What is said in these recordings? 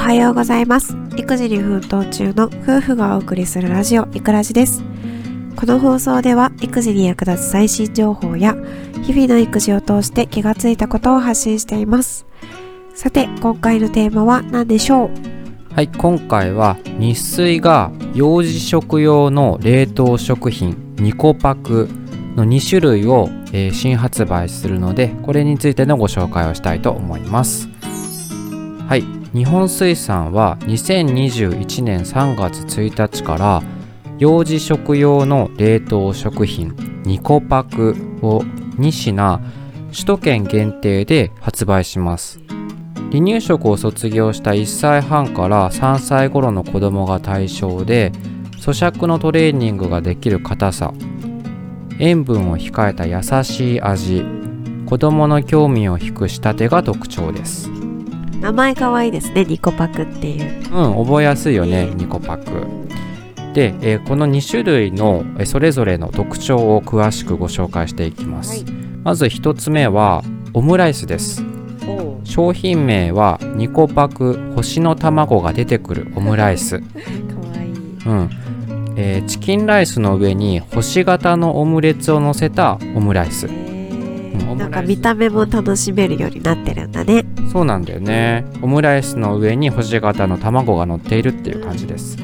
はようございます。育児に奮闘中の夫婦がお送りするラジオいくらじです。この放送では育児に役立つ最新情報や日々の育児を通して気がついたことを発信しています。さて今回のテーマは何でしょう？はい今回は日水が幼児食用の冷凍食品ニコパクの2種類を、えー新発売するのでこれについてのご紹介をしたいと思います。はい日本水産は2021年3月1日から幼児食用の冷凍食品ニコパクを2品首都圏限定で発売します。離乳食を卒業した1歳半から3歳頃の子供が対象で咀嚼のトレーニングができる硬さ塩分を控えた優しい味子供の興味を引く仕立てが特徴です。名前かわいいですねニコパクっていう。うん覚えやすいよねニコパク。で、えーこの2種類のえーそれぞれの特徴を詳しくご紹介していきます、はい。まず1つ目はオムライスです。お商品名はニコパク星の卵が出てくるオムライス。かわいい。うん。えーチキンライスの上に星型のオムレツを乗せたオムライス。うんオムライスなんか見た目も楽しめるようになってるんだね。そうなんだよね。オムライスの上に星型の卵が乗っているっていう感じです。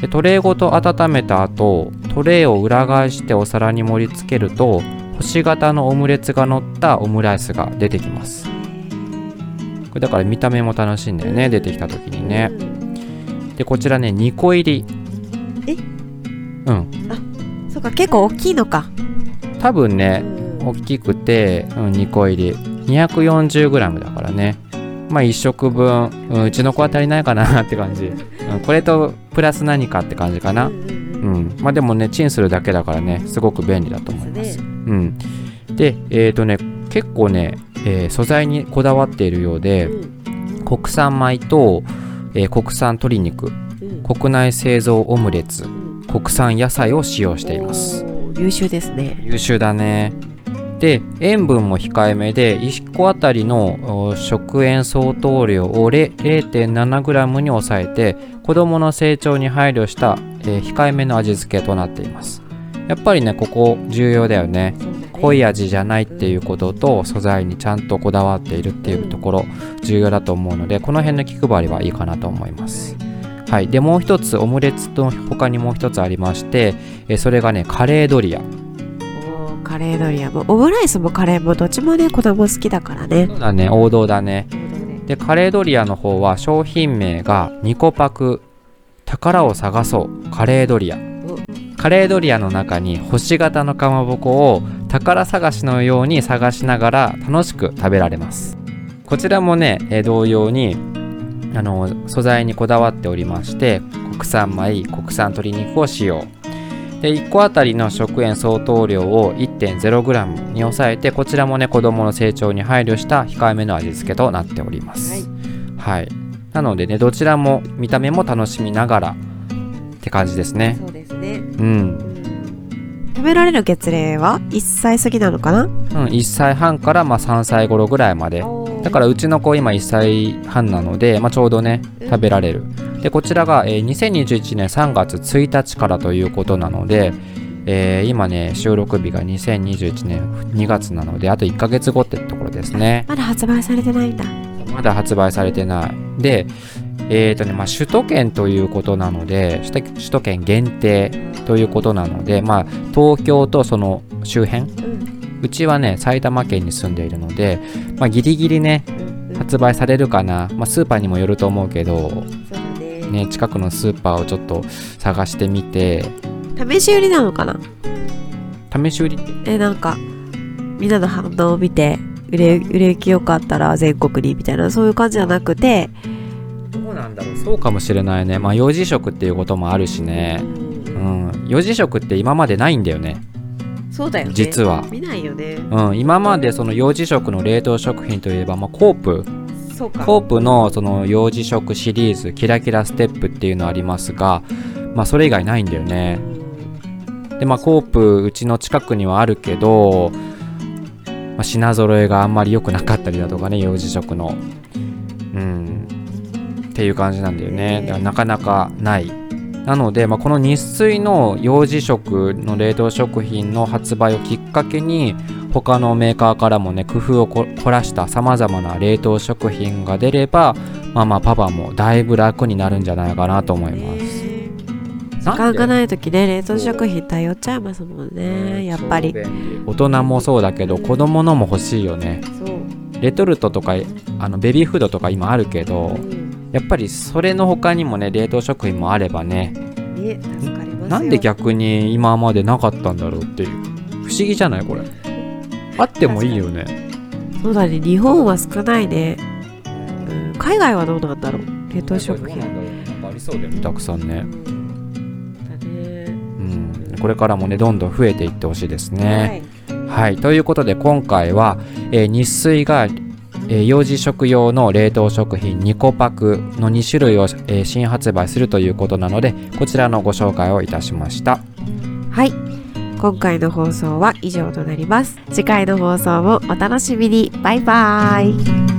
でトレーごと温めた後トレーを裏返してお皿に盛り付けると星型のオムレツが乗ったオムライスが出てきます。これだから見た目も楽しいんだよね出てきた時にね。でこちらね2個入り。え？うん。そうか結構大きいのか。多分ねうん大きくて、うん、2個入り。240g だからね。まあ1食分、うんうちの子は足りないかなって感じ、うん、これとプラス何かって感じかな。うんまあでもねチンするだけだからねすごく便利だと思います。うん。でえっ、とね結構ね、えー素材にこだわっているようで国産米と、えー国産鶏肉。国内製造オムレツ。国産野菜を使用しています。優秀ですね。優秀だねで塩分も控えめで1個あたりのお食塩相当量をれ 0.7g に抑えて子どもの成長に配慮した、えー控えめの味付けとなっています。やっぱりねここ重要だよね。濃い味じゃないっていうことと素材にちゃんとこだわっているっていうところ重要だと思うのでこの辺の気配りはいいかなと思います。はい。でもう一つオムレツと他にもう一つありまして、えーそれがねカレードリアカレードリアも。オムライスもカレーもどっちもね子供好きだからね。そうだね。王道だね。でカレードリアの方は商品名がニコパク。宝を探そう。カレードリア。カレードリアの中に星型のかまぼこを宝探しのように探しながら楽しく食べられます。こちらもね、え同様にあの素材にこだわっておりまして国産米国産鶏肉を使用。で1個あたりの食塩相当量を 1.0g に抑えてこちらもね子供の成長に配慮した控えめの味付けとなっております。はい、なのでねどちらも見た目も楽しみながらって感じですね。そうですね。うん、食べられる月齢は1歳過ぎなのかな？うん、1歳半からまあ3歳頃ぐらいまで。だからうちの子今1歳半なので、まあ、ちょうどね食べられるでこちらが、えー2021年3月1日からということなので、えー今ね収録日が2021年2月なのであと1ヶ月後ってところですね。まだ発売されてないんだ。まだ発売されてない。でえーとねまあ、首都圏ということなので首都圏限定ということなので、まあ、東京とその周辺うちはね埼玉県に住んでいるので、まあ、ギリギリね発売されるかな、まあ、スーパーにもよると思うけど、ねね、近くのスーパーをちょっと探してみて。試し売りなのかな？試し売りって？えなんかみんなの反応を見て売れ売れ行きよかったら全国にみたいなそういう感じじゃなくて。どうなんだろう？そうかもしれないね。まあ幼児食っていうこともあるしね。うん。幼児食って今までないんだよね。そうだよね。実は。見ないよね。うん、今までその幼児食の冷凍食品といえば、まあ、コープコープのその幼児食シリーズキラキラステップっていうのありますが、まあ、それ以外ないんだよね。でまあコープうちの近くにはあるけど、まあ、品揃えがあんまり良くなかったりだとかね幼児食の。うん。っていう感じなんだよね。だからなかなかない。なので、まあ、この日水の幼児食の冷凍食品の発売をきっかけに他のメーカーからもね工夫をこ凝らしたさまざまな冷凍食品が出ればママパパもだいぶ楽になるんじゃないかなと思います。時間がない時ね冷凍食品頼っちゃいますもんねやっぱり。大人もそうだけど子供のも欲しいよね。レトルトとかあのベビーフードとか今あるけどやっぱりそれの他にもね冷凍食品もあればねね助かりますよ。なんで逆に今までなかったんだろうっていう。不思議じゃないこれあってもいいよね。そうだね日本は少ないね、うん、海外はどうなんだろう。冷凍食品。なんかありそうだよねたくさんね。だね。うんこれからもねどんどん増えていってほしいですね。はい、ということで今回は、えー日水が、えー幼児食用の冷凍食品2個パクの2種類を、えー新発売するということなのでこちらのご紹介をいたしました。はい今回の放送は以上となります。次回の放送もお楽しみに。バイバーイ。